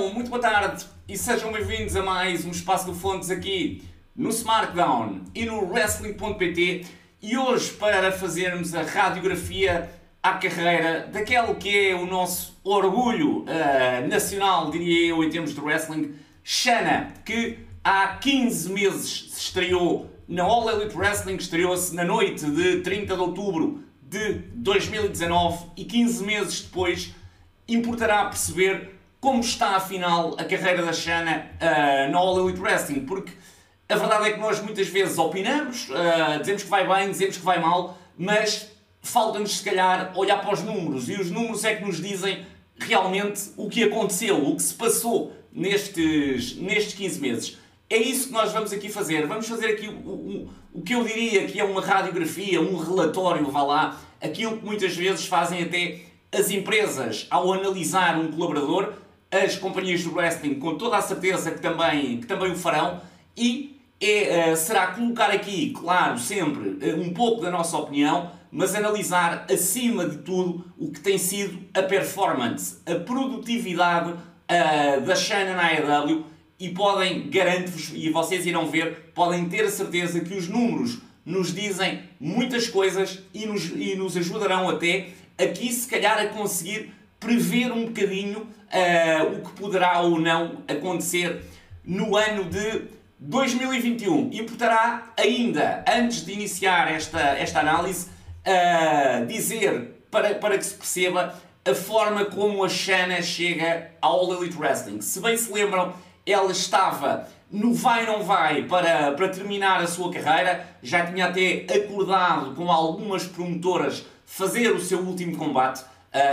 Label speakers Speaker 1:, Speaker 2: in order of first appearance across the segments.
Speaker 1: então, muito boa tarde e sejam bem-vindos a mais um Espaço do Fontes aqui no SmartDown e no Wrestling.pt e hoje para fazermos a radiografia à carreira daquele que é o nosso orgulho uh, nacional, diria eu, em termos de wrestling, Shana, que há 15 meses se estreou na All Elite Wrestling, estreou-se na noite de 30 de outubro de 2019 e 15 meses depois importará perceber como está afinal a carreira da Shana uh, na All Elite Wrestling, porque a verdade é que nós muitas vezes opinamos, uh, dizemos que vai bem, dizemos que vai mal, mas falta-nos se calhar olhar para os números e os números é que nos dizem realmente o que aconteceu, o que se passou nestes, nestes 15 meses. É isso que nós vamos aqui fazer. Vamos fazer aqui o, o, o que eu diria que é uma radiografia, um relatório, vá lá, aquilo que muitas vezes fazem até as empresas ao analisar um colaborador, as companhias do wrestling com toda a certeza que também, que também o farão. E é, uh, será colocar aqui, claro, sempre uh, um pouco da nossa opinião, mas analisar acima de tudo o que tem sido a performance, a produtividade uh, da Shannon AEW e podem, garanto-vos, e vocês irão ver, podem ter a certeza que os números nos dizem muitas coisas e nos, e nos ajudarão até aqui, se calhar, a conseguir prever um bocadinho uh, o que poderá ou não acontecer no ano de 2021. Importará ainda, antes de iniciar esta, esta análise, uh, dizer para, para que se perceba a forma como a Shanna chega ao All Elite Wrestling. Se bem se lembram, ela estava no vai não vai para, para terminar a sua carreira, já tinha até acordado com algumas promotoras fazer o seu último combate, uh,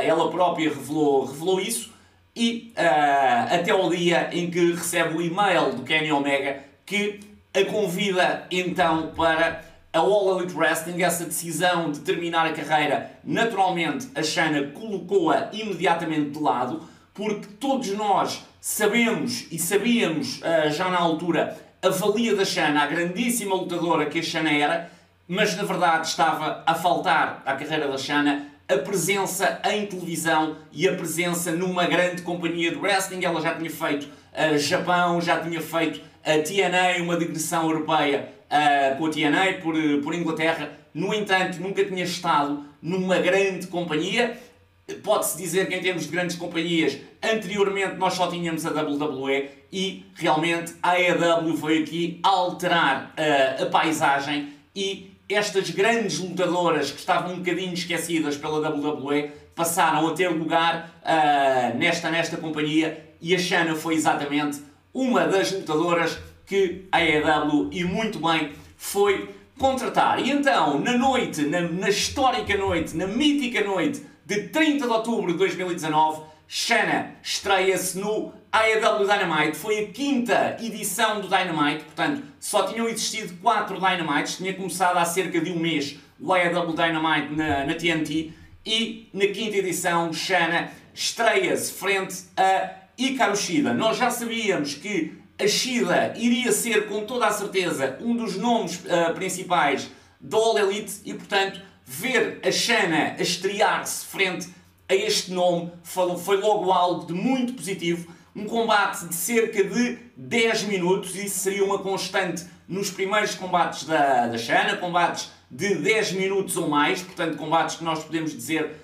Speaker 1: ela própria revelou, revelou isso, e uh, até ao dia em que recebe o e-mail do Kenny Omega que a convida então para a All Elite Wrestling, essa decisão de terminar a carreira, naturalmente a Shana colocou-a imediatamente de lado, porque todos nós sabemos e sabíamos uh, já na altura a valia da Shana, a grandíssima lutadora que a Shana era, mas na verdade estava a faltar à carreira da Shana a presença em televisão e a presença numa grande companhia de wrestling. Ela já tinha feito uh, Japão, já tinha feito a TNA, uma digressão europeia uh, com a TNA por, por Inglaterra. No entanto, nunca tinha estado numa grande companhia. Pode-se dizer que em termos de grandes companhias, anteriormente nós só tínhamos a WWE e realmente a AEW veio aqui alterar uh, a paisagem e estas grandes lutadoras que estavam um bocadinho esquecidas pela WWE passaram a ter lugar uh, nesta, nesta companhia e a Shana foi exatamente uma das lutadoras que a AEW e muito bem foi contratar. E então, na noite, na, na histórica noite, na mítica noite de 30 de outubro de 2019, Shana estreia-se no AEW Dynamite. Foi a quinta edição do Dynamite, portanto, só tinham existido quatro Dynamites. Tinha começado há cerca de um mês o AEW Dynamite na, na TNT. E na quinta edição, Shana estreia-se frente a Hikaru Shida. Nós já sabíamos que a Shida iria ser, com toda a certeza, um dos nomes uh, principais da All Elite e, portanto, ver a Shana a estrear-se frente a este nome foi logo algo de muito positivo. Um combate de cerca de 10 minutos, isso seria uma constante nos primeiros combates da, da Shana, combates de 10 minutos ou mais, portanto, combates que nós podemos dizer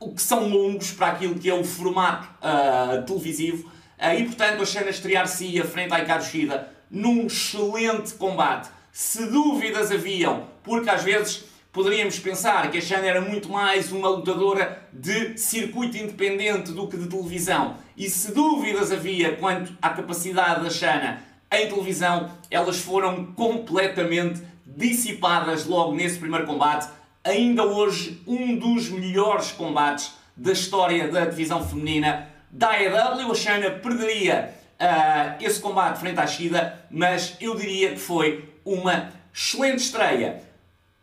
Speaker 1: o que são longos para aquilo que é o formato uh, televisivo. Uh, e, portanto, a Shana estrear-se a frente a Hikaru Shida num excelente combate. Se dúvidas haviam, porque às vezes poderíamos pensar que a Shana era muito mais uma lutadora de circuito independente do que de televisão. E se dúvidas havia quanto à capacidade da Shana em televisão, elas foram completamente dissipadas logo nesse primeiro combate. Ainda hoje, um dos melhores combates da história da divisão feminina da AEW. A Shana perderia uh, esse combate frente à Shida, mas eu diria que foi uma excelente estreia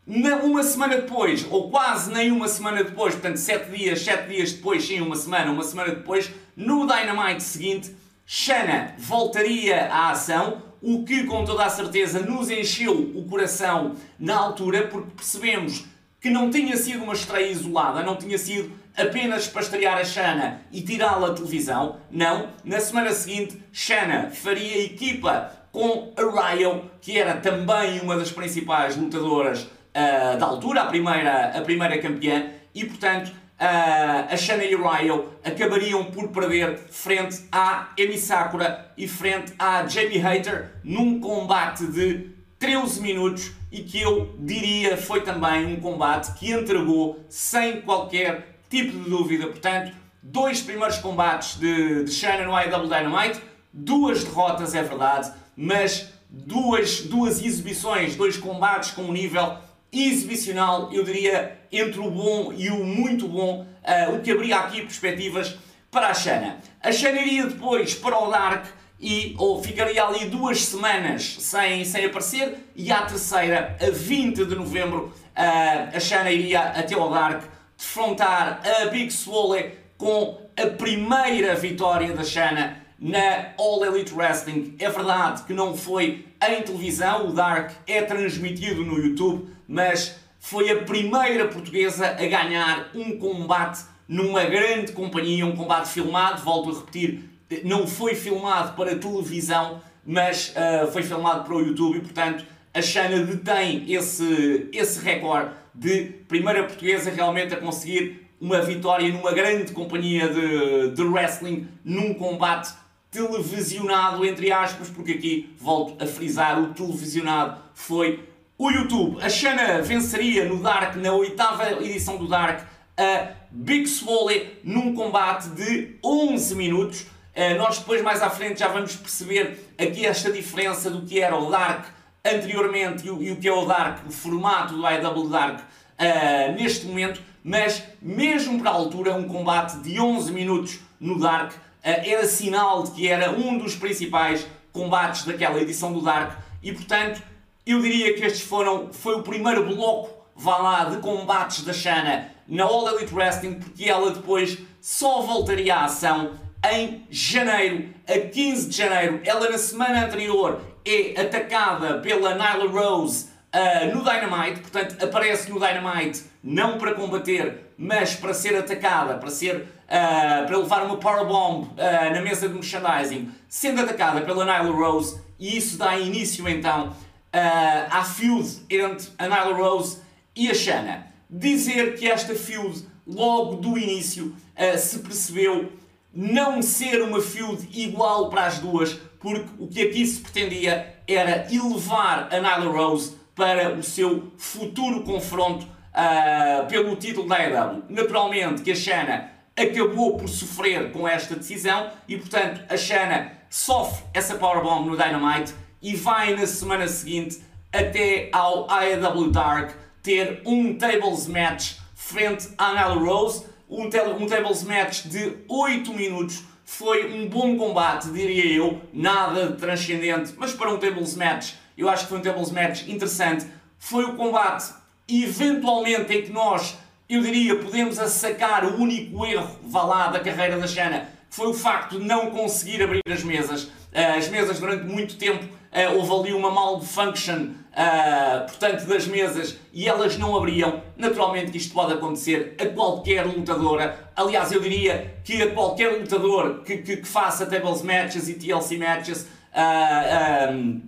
Speaker 1: uma semana depois, ou quase nem uma semana depois, portanto, sete dias, sete dias depois, sim, uma semana, uma semana depois, no Dynamite seguinte, Shana voltaria à ação, o que com toda a certeza nos encheu o coração na altura, porque percebemos que não tinha sido uma estreia isolada, não tinha sido apenas para estrear a Shana e tirá-la da televisão. Não, na semana seguinte, Shana faria equipa com a Ryo, que era também uma das principais lutadoras uh, da altura, a primeira, a primeira campeã, e portanto uh, a Shana e Ryo acabariam por perder frente à Emi Sakura e frente à Jamie Hater num combate de 13 minutos e que eu diria foi também um combate que entregou sem qualquer tipo de dúvida. Portanto, dois primeiros combates de, de Shannon no IW Dynamite, duas derrotas, é verdade, mas duas, duas exibições, dois combates com um nível exibicional, eu diria, entre o bom e o muito bom, uh, o que abria aqui perspectivas para a Shana. A Shana iria depois para o Dark e ou ficaria ali duas semanas sem, sem aparecer e à terceira, a 20 de novembro, uh, a Shana iria até ao Dark defrontar a Big Swole com a primeira vitória da Shana na All Elite Wrestling. É verdade que não foi em televisão, o Dark é transmitido no YouTube, mas foi a primeira portuguesa a ganhar um combate numa grande companhia, um combate filmado, volto a repetir, não foi filmado para televisão, mas uh, foi filmado para o YouTube e, portanto, a Shana detém esse, esse recorde de primeira portuguesa realmente a conseguir uma vitória numa grande companhia de, de wrestling, num combate televisionado, entre aspas, porque aqui volto a frisar: o televisionado foi o YouTube. A Shana venceria no Dark, na oitava edição do Dark, a Big Swole num combate de 11 minutos. Uh, nós depois mais à frente já vamos perceber aqui esta diferença do que era o Dark anteriormente e o, que é o Dark, o formato do IW Dark uh, neste momento, mas mesmo para a altura, um combate de 11 minutos no Dark uh, era sinal de que era um dos principais combates daquela edição do Dark e portanto eu diria que estes foram, foi o primeiro bloco, vá lá, de combates da Shana na All Elite Wrestling, porque ela depois só voltaria à ação em janeiro, a 15 de janeiro. Ela na semana anterior é atacada pela Nyla Rose uh, no Dynamite, portanto aparece no Dynamite não para combater, mas para ser atacada, para ser uh, para levar uma powerbomb uh, na mesa de merchandising, sendo atacada pela Nyla Rose e isso dá início então à feud entre a Nyla Rose e a Shanna. Dizer que esta feud logo do início se percebeu não ser uma feud igual para as duas, porque o que aqui se pretendia era elevar a Nyla Rose para o seu futuro confronto uh, pelo título da AEW. Naturalmente que a Shana acabou por sofrer com esta decisão e, portanto, a Shana sofre essa powerbomb no Dynamite e vai na semana seguinte até ao AEW Dark ter um tables match frente à Nyla Rose, um, um tables match de 8 minutos foi um bom combate, diria eu, nada de transcendente, mas para um tables match, eu acho que foi um tables match interessante. Foi o combate, eventualmente, em que nós, eu diria, podemos sacar o único erro, vá lá, da carreira da Shana, foi o facto de não conseguir abrir as mesas. Eh, as mesas durante muito tempo eh, houve ali uma malfunction uh, portanto, das mesas e elas não abriam. Naturalmente isto pode acontecer a qualquer lutadora. Aliás, eu diria que a qualquer lutador que, que, que faça tables matches e TLC matches uh, um,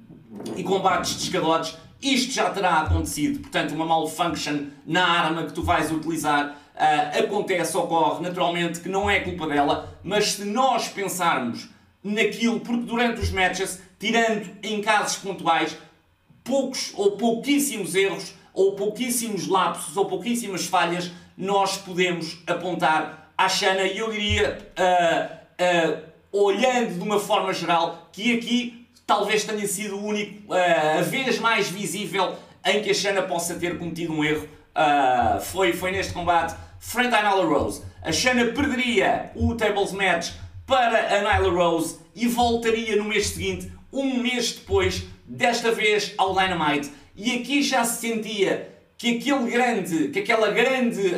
Speaker 1: e combates de escadotes, isto já terá acontecido. Portanto, uma malfunction na arma que tu vais utilizar uh, acontece, ocorre. Naturalmente que não é culpa dela, mas se nós pensarmos naquilo, porque durante os matches, tirando em casos pontuais, poucos ou pouquíssimos erros, ou pouquíssimos lapsos, ou pouquíssimas falhas, nós podemos apontar à Xana e eu diria, uh, uh, olhando de uma forma geral, que aqui talvez tenha sido o único, uh, a vez mais visível em que a Xana possa ter cometido um erro. foi, foi neste combate frente à Nyla Rose. A Shana perderia o Tables Match para a Nyla Rose e voltaria no mês seguinte, um mês depois, desta vez ao Dynamite. E aqui já se sentia que aquele grande, que aquela grande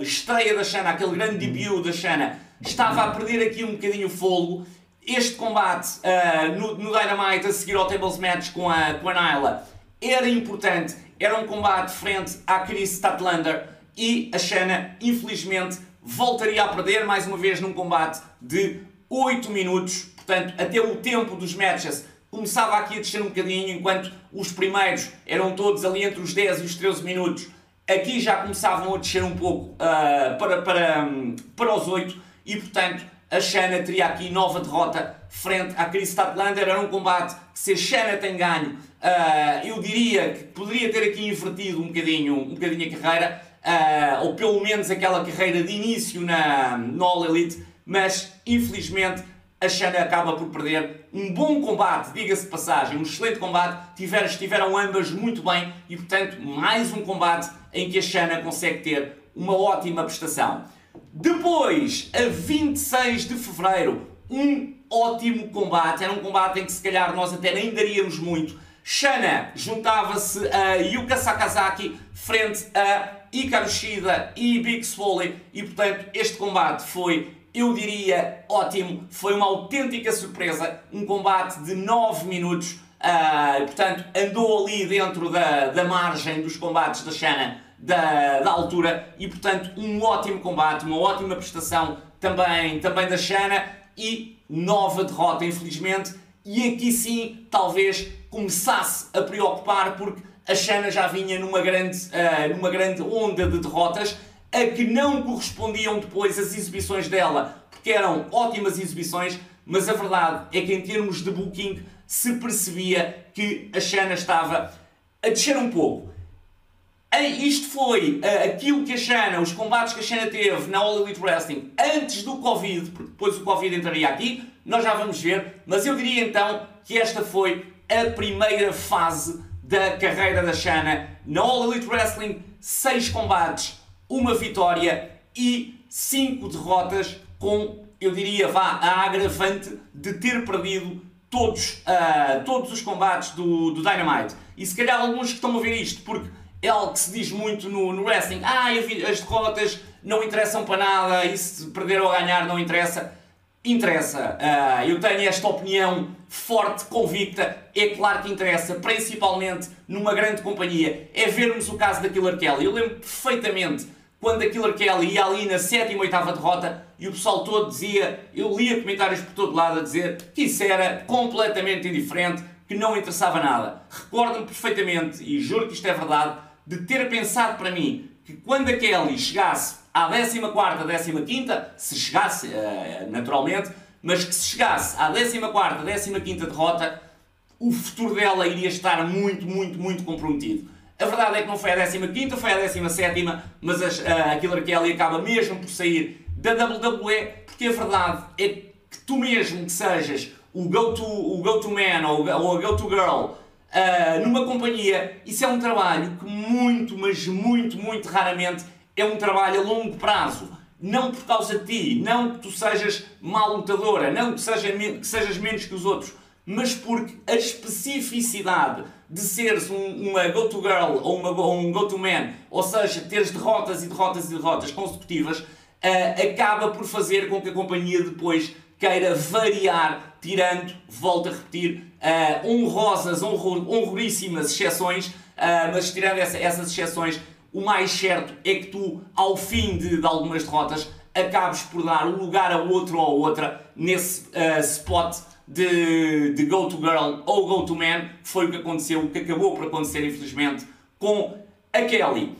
Speaker 1: estreia da Shana, aquele grande debut da Shana, estava a perder aqui um bocadinho o fogo. Este combate uh, no, no, Dynamite a seguir ao Tables Match com a, com a Nyla era importante, era um combate frente à Chris Statlander e a Shana, infelizmente, voltaria a perder mais uma vez num combate de 8 minutos. Portanto, até o tempo dos matches começava aqui a descer um bocadinho, enquanto os primeiros eram todos ali entre os 10 e os 13 minutos. Aqui já começavam a descer um pouco uh, para, para, um, para os 8 e, portanto, a Shana teria aqui nova derrota frente à Chris Statlander. Era um combate que, se a Shana tem ganho, uh, eu diria que poderia ter aqui invertido um bocadinho, um bocadinho a carreira, uh, ou pelo menos aquela carreira de início na, no All Elite, mas infelizmente a Shana acaba por perder um bom combate, diga-se de passagem, um excelente combate, tiveram, estiveram ambas muito bem e, portanto, mais um combate em que a Shana consegue ter uma ótima prestação. Depois, a 26 de Fevereiro, um ótimo combate, era um combate em que se calhar nós até nem daríamos muito. Shana juntava-se a Yuka Sakazaki frente a Hikaru Shida e Big Swole e, portanto, este combate foi eu diria ótimo, foi uma autêntica surpresa, um combate de 9 minutos, uh, portanto andou ali dentro da, da margem dos combates da Shanna da, da altura e portanto um ótimo combate, uma ótima prestação também, também da Shanna e nova derrota infelizmente e aqui sim talvez começasse a preocupar porque a Shanna já vinha numa grande, uh, numa grande onda de derrotas a que não correspondiam depois as exibições dela, porque eram ótimas exibições, mas a verdade é que em termos de booking se percebia que a Shana estava a descer um pouco. Isto foi aquilo que a Shana, os combates que a Shana teve na All Elite Wrestling antes do Covid, porque depois o Covid entraria aqui, nós já vamos ver, mas eu diria então que esta foi a primeira fase da carreira da Shana na All Elite Wrestling, seis combates, uma vitória e cinco derrotas com, eu diria, vá, a agravante de ter perdido todos, uh, todos os combates do, do Dynamite. E se calhar alguns que estão a ver isto, porque é algo que se diz muito no, no wrestling, ah, as derrotas não interessam para nada, e se perder ou ganhar não interessa. Interessa. Uh, eu tenho esta opinião forte, convicta. É claro que interessa, principalmente numa grande companhia. É vermos o caso da Killer Kelly. Eu lembro perfeitamente quando a Killer Kelly ia ali na sétima, oitava derrota e o pessoal todo dizia, eu lia comentários por todo lado a dizer que isso era completamente indiferente, que não interessava nada. Recordo-me perfeitamente, e juro que isto é verdade, de ter pensado para mim que quando a Kelly chegasse à 14 15 se chegasse, uh, naturalmente, mas que se chegasse à 14 15 derrota, o futuro dela iria estar muito, muito, muito comprometido. A verdade é que não foi a 15, foi a 17, mas a Killer Kelly acaba mesmo por sair da WWE, porque a verdade é que tu mesmo que sejas o go-to go man ou, ou a go-to girl uh, numa companhia, isso é um trabalho que muito, mas muito, muito raramente é um trabalho a longo prazo. Não por causa de ti, não que tu sejas mal lutadora, não que, seja, que sejas menos que os outros, mas porque a especificidade de seres um, uma go-to girl ou, uma, um go-to man, ou seja, teres derrotas e derrotas e derrotas consecutivas, uh, acaba por fazer com que a companhia depois queira variar, tirando, volto a repetir, uh, honrosas, honror, honroríssimas exceções, uh, mas tirando essa, essas exceções, o mais certo é que tu, ao fim de, de algumas derrotas, acabes por dar um lugar a outro ou a outra nesse uh, spot de, de go-to girl ou go-to man, foi o que aconteceu, o que acabou por acontecer, infelizmente, com a Kelly.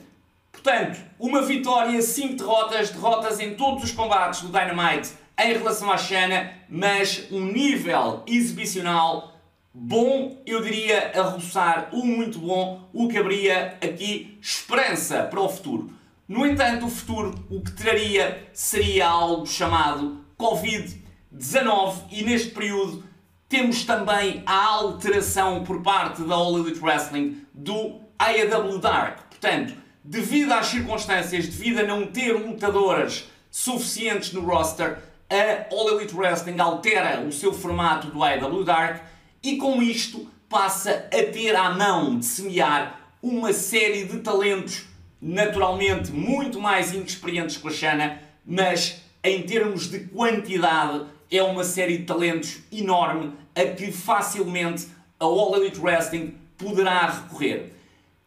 Speaker 1: Portanto, uma vitória, 5 derrotas, derrotas em todos os combates do Dynamite em relação à Shana, mas um nível exibicional bom, eu diria, a roçar o muito bom, o que abria aqui esperança para o futuro. No entanto, o futuro o que traria seria algo chamado Covid 19 e neste período temos também a alteração por parte da All Elite Wrestling do AEW Dark. Portanto, devido às circunstâncias, devido a não ter lutadoras suficientes no roster, a All Elite Wrestling altera o seu formato do AEW Dark e com isto passa a ter à mão de semear uma série de talentos naturalmente muito mais inexperientes que a Shana, mas em termos de quantidade é uma série de talentos enorme a que facilmente a All Elite Wrestling poderá recorrer.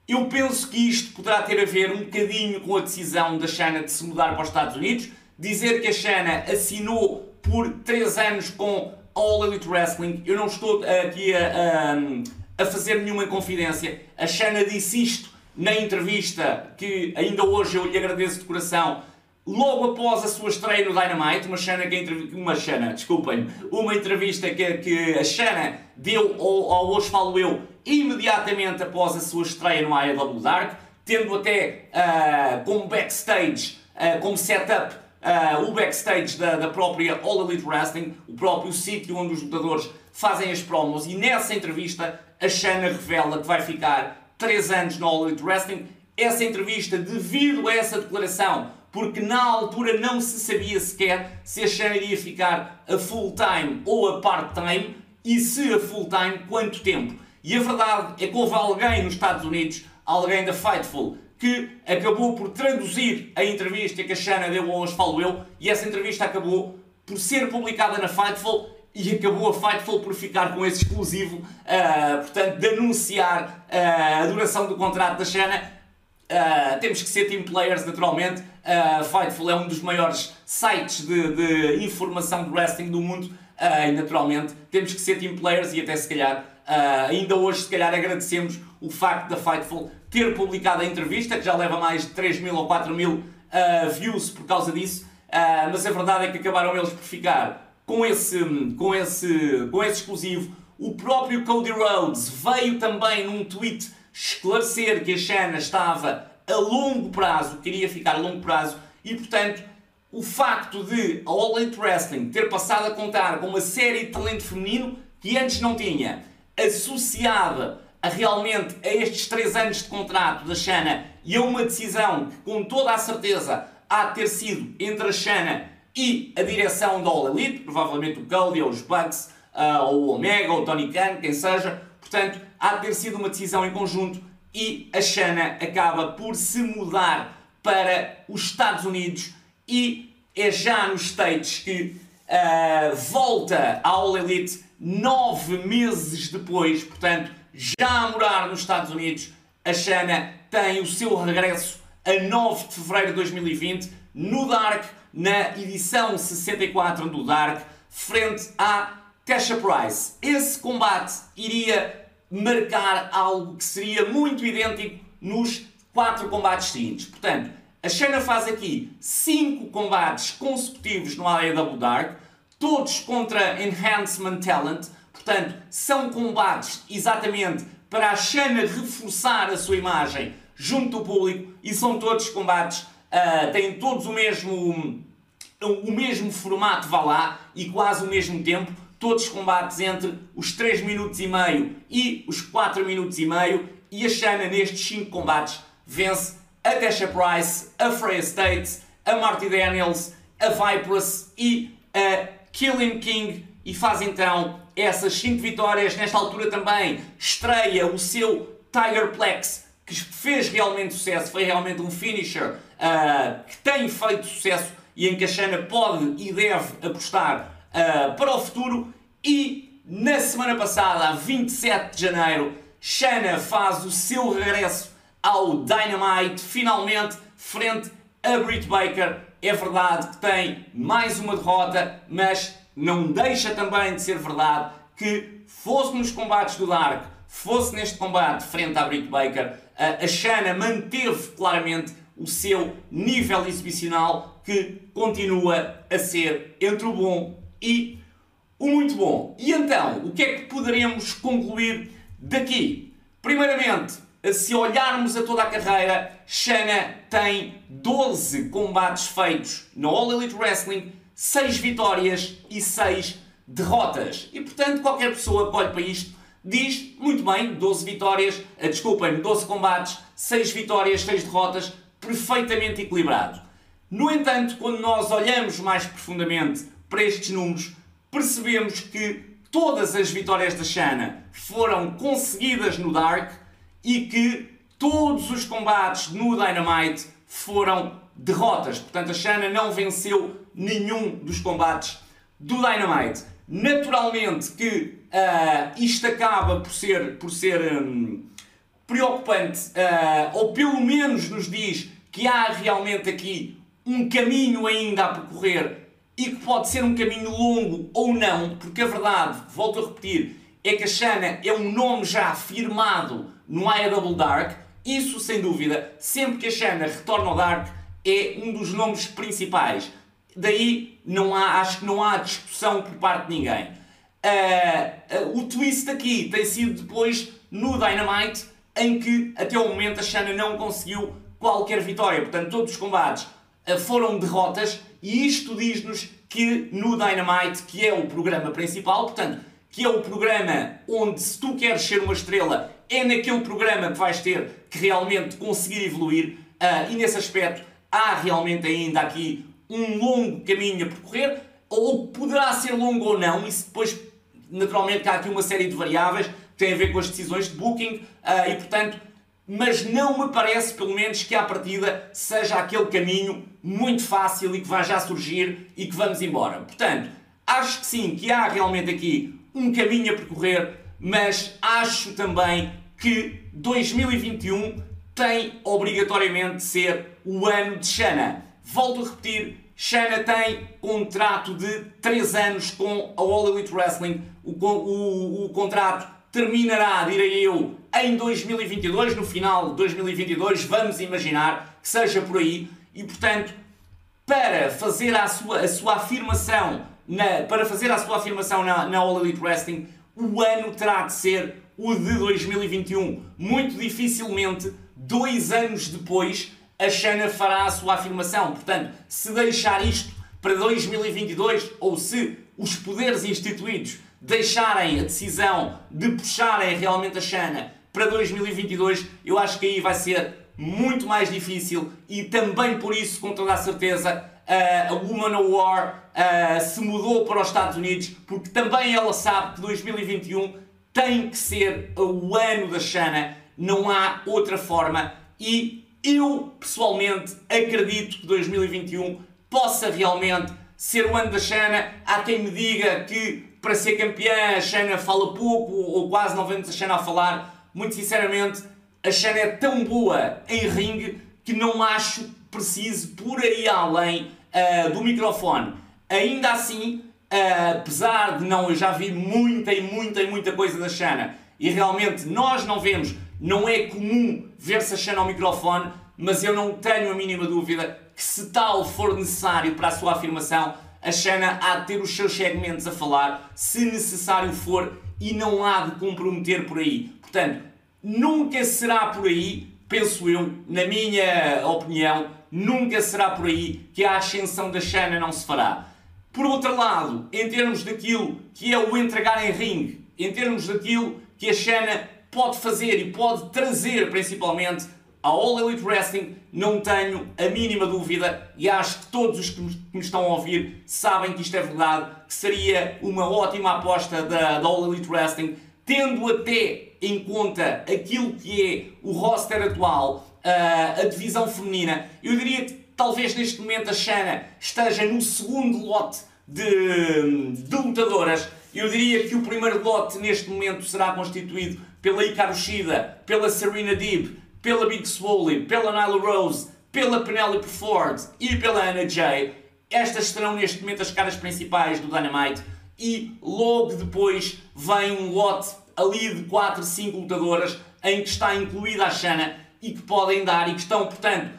Speaker 1: Eu penso que isto poderá ter a ver um bocadinho com a decisão da China de se mudar para os Estados Unidos. dizer que a Shanna assinou por 3 anos com All Elite Wrestling. Eu não estou aqui a, a, a fazer nenhuma confidência. A Shanna disse isto na entrevista que ainda hoje eu lhe agradeço de coração. Logo após a sua estreia no Dynamite, uma Shanna que uma Shanna, desculpem, uma entrevista que, que a Shanna deu ao, ao Hoje Falo Eu imediatamente após a sua estreia no AEW Dark, tendo até uh, como backstage, uh, como setup, uh, o backstage da, da própria All Elite Wrestling, o próprio sítio onde os lutadores fazem as promos, e nessa entrevista a Shanna revela que vai ficar 3 anos no All Elite Wrestling. Essa entrevista, devido a essa declaração, porque na altura não se sabia sequer se a Shanna iria ficar a full time ou a part time, e se a full time, quanto tempo. E a verdade é que houve alguém nos Estados Unidos, alguém da Fightful, que acabou por traduzir a entrevista que a Shanna deu hoje, falo eu, e essa entrevista acabou por ser publicada na Fightful e acabou a Fightful por ficar com esse exclusivo, uh, portanto, de anunciar uh, a duração do contrato da Shanna. Uh, temos que ser team players, naturalmente. Uh, Fightful é um dos maiores sites de, de informação de wrestling do mundo e, naturalmente, temos que ser team players e até se calhar, ainda hoje, se calhar, agradecemos o facto da Fightful ter publicado a entrevista, que já leva mais de 3 mil ou 4 mil views por causa disso. mas a verdade é que acabaram eles por ficar com esse, com esse, com esse exclusivo. O próprio Cody Rhodes veio também num tweet esclarecer que a Shanna estava a longo prazo, queria ficar a longo prazo, e portanto o facto de a All Elite Wrestling ter passado a contar com uma série de talento feminino que antes não tinha, associada a realmente a estes 3 anos de contrato da Shanna e a uma decisão que com toda a certeza há de ter sido entre a Shanna e a direção da All Elite, provavelmente o Cody ou os Bucks, uh, ou o Omega, ou o Tony Khan, quem seja. Portanto, há de ter sido uma decisão em conjunto e a Shana acaba por se mudar para os Estados Unidos e é já nos States que uh, volta à All Elite nove meses depois, portanto, já a morar nos Estados Unidos, a Shana tem o seu regresso a 9 de fevereiro de 2020 no Dark na edição 64 do Dark, frente a Tasha Price. Esse combate iria marcar algo que seria muito idêntico nos quatro combates seguintes. Portanto, a Shayna faz aqui cinco combates consecutivos no AEW Dark, todos contra Enhancement Talent. Portanto, são combates exatamente para a Shayna reforçar a sua imagem junto do público e são todos combates uh, têm todos o mesmo, o mesmo formato, vá lá, e quase o mesmo tempo, todos combates entre os 3 minutos e meio e os 4 minutos e meio, e a Shana nestes 5 combates vence a Tasha Price, a Freya States, a Marty Daniels, a Viperous e a Killing King e faz então essas 5 vitórias. Nesta altura também estreia o seu Tigerplex que fez realmente sucesso, foi realmente um finisher uh, que tem feito sucesso e em que a Shana pode e deve apostar uh, para o futuro. E na semana passada, a 27 de janeiro, Shana faz o seu regresso ao Dynamite, finalmente, frente a Britt Baker. É verdade que tem mais uma derrota, mas não deixa também de ser verdade que fosse nos combates do Dark, fosse neste combate frente à Britt Baker, a Shana manteve claramente o seu nível exibicional que continua a ser entre o bom e o muito bom. E então, o que é que poderemos concluir daqui? Primeiramente, se olharmos a toda a carreira, Shana tem 12 combates feitos no All Elite Wrestling, 6 vitórias e 6 derrotas. E portanto, qualquer pessoa que olhe para isto diz muito bem: 12 vitórias, eh, desculpem, 12 combates, 6 vitórias, 6 derrotas, perfeitamente equilibrado. No entanto, quando nós olhamos mais profundamente para estes números, percebemos que todas as vitórias da Shana foram conseguidas no Dark e que todos os combates no Dynamite foram derrotas. Portanto, a Shana não venceu nenhum dos combates do Dynamite. Naturalmente que uh, isto acaba por ser, por ser um, preocupante, uh, ou pelo menos nos diz que há realmente aqui um caminho ainda a percorrer e que pode ser um caminho longo ou não, porque a verdade, volto a repetir, é que a Shanna é um nome já firmado no Double Dark. Isso, sem dúvida, sempre que a Shanna retorna ao Dark, é um dos nomes principais. Daí não há, acho que não há discussão por parte de ninguém. Uh, uh, o twist aqui tem sido depois no Dynamite, em que até o momento a Shanna não conseguiu qualquer vitória. Portanto, todos os combates uh, foram derrotas e isto diz-nos que no Dynamite, que é o programa principal, portanto, que é o programa onde se tu queres ser uma estrela, é naquele programa que vais ter que realmente conseguir evoluir. E nesse aspecto há realmente ainda aqui um longo caminho a percorrer, ou poderá ser longo ou não, isso depois, naturalmente, há aqui uma série de variáveis que têm a ver com as decisões de booking uh, e, portanto, mas não me parece, pelo menos, que à partida seja aquele caminho muito fácil e que vai já surgir e que vamos embora. Portanto, acho que sim, que há realmente aqui um caminho a percorrer, mas acho também que 2021 tem obrigatoriamente de ser o ano de Shana. Volto a repetir, Shana tem contrato de 3 anos com a All Elite Wrestling. O, o, o contrato terminará, direi eu, em 2022, no final de 2022, vamos imaginar que seja por aí. E portanto, para fazer a sua, a sua afirmação na, para fazer a sua afirmação na, na All Elite Wrestling, o ano terá de ser o de 2021. Muito dificilmente, dois anos depois, a Shana fará a sua afirmação. Portanto, se deixar isto para 2022 ou se os poderes instituídos deixarem a decisão de puxarem realmente a Shana para 2022, eu acho que aí vai ser muito mais difícil e também por isso, com toda a certeza, a Woman of War se mudou para os Estados Unidos porque também ela sabe que 2021 tem que ser o ano da Shana, não há outra forma e eu, pessoalmente, acredito que 2021 possa realmente ser o ano da Xana. Há quem me diga que para ser campeã a Xana fala pouco ou quase não vemos a Xana a falar. Muito sinceramente, a Xana é tão boa em ringue que não acho preciso por aí além uh, do microfone. Ainda assim, uh, apesar de não, eu já vi muita e muita e muita coisa da Xana e realmente nós não vemos não é comum ver-se a Xana ao microfone, mas eu não tenho a mínima dúvida que se tal for necessário para a sua afirmação, a Xana há de ter os seus segmentos a falar, se necessário for, e não há de comprometer por aí. Portanto, nunca será por aí, penso eu, na minha opinião, nunca será por aí que a ascensão da Xana não se fará. Por outro lado, em termos daquilo que é o entregar em ringue, em termos daquilo que a Xana pode fazer e pode trazer principalmente a All Elite Wrestling, não tenho a mínima dúvida e acho que todos os que me estão a ouvir sabem que isto é verdade, que seria uma ótima aposta da, da All Elite Wrestling, tendo até em conta aquilo que é o roster atual, uh, a divisão feminina. Eu diria que talvez neste momento a Shana esteja no segundo lote de, de lutadoras. Eu diria que o primeiro lote neste momento será constituído pela Hikaru Shida, pela Serena Deeb, pela Big Swole, pela Nyla Rose, pela Penelope Ford e pela Anna Jay. Estas serão neste momento as caras principais do Dynamite e logo depois vem um lote ali de 4, 5 lutadoras em que está incluída a Shana e que podem dar e que estão, portanto,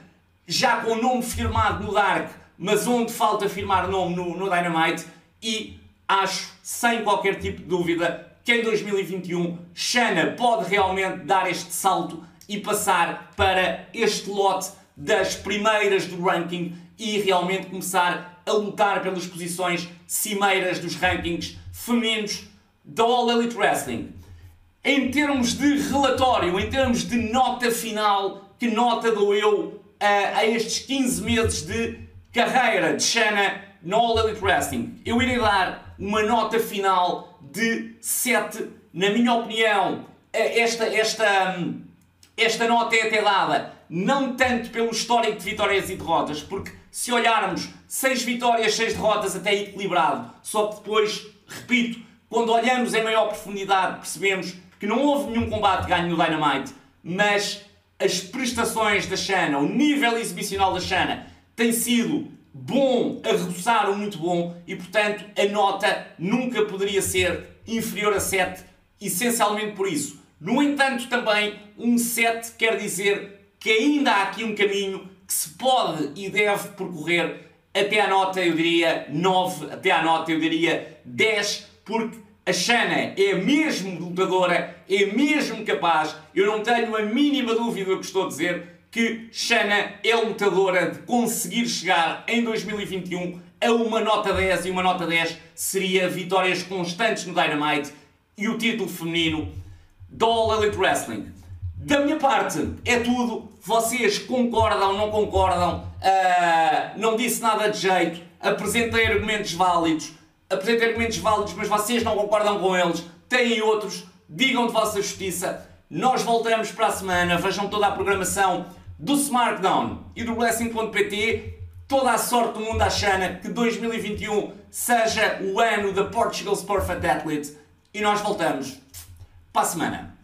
Speaker 1: já com o nome firmado no Dark, mas onde falta firmar nome no, no Dynamite e acho, sem qualquer tipo de dúvida, que em 2021 Shana pode realmente dar este salto e passar para este lote das primeiras do ranking e realmente começar a lutar pelas posições cimeiras dos rankings femininos da All Elite Wrestling. Em termos de relatório, em termos de nota final, que nota dou eu a, a estes 15 meses de carreira de Shana no All Elite Wrestling? Eu irei dar uma nota final de 7. Na minha opinião, esta, esta, hum, esta nota é até dada não tanto pelo histórico de vitórias e derrotas, porque se olharmos 6 vitórias, 6 derrotas até equilibrado, só que depois, repito, quando olhamos em maior profundidade percebemos que não houve nenhum combate ganho no Dynamite, mas as prestações da Shana, o nível exibicional da Shana, tem sido bom a roçar o muito bom e, portanto, a nota nunca poderia ser inferior a 7, essencialmente por isso. No entanto, também um 7 quer dizer que ainda há aqui um caminho que se pode e deve percorrer até à nota, eu diria 9, até à nota, eu diria 10, porque a Shana é mesmo lutadora, é mesmo capaz, eu não tenho a mínima dúvida do que estou a dizer, que Shana é lutadora de conseguir chegar em 2021 a uma nota 10 e uma nota 10 seria vitórias constantes no Dynamite e o título feminino do All Elite Wrestling. Da minha parte é tudo. Vocês concordam, não concordam? Uh, não disse nada de jeito. Apresentei argumentos válidos. Apresentei argumentos válidos, mas vocês não concordam com eles. Têm outros. Digam de vossa justiça. Nós voltamos para a semana. Vejam toda a programação do SmackDown e do Wrestling.pt. Toda a sorte do mundo à Xana. Que 2021 seja o ano da Portugal's Perfect Athlete. E nós voltamos para a semana.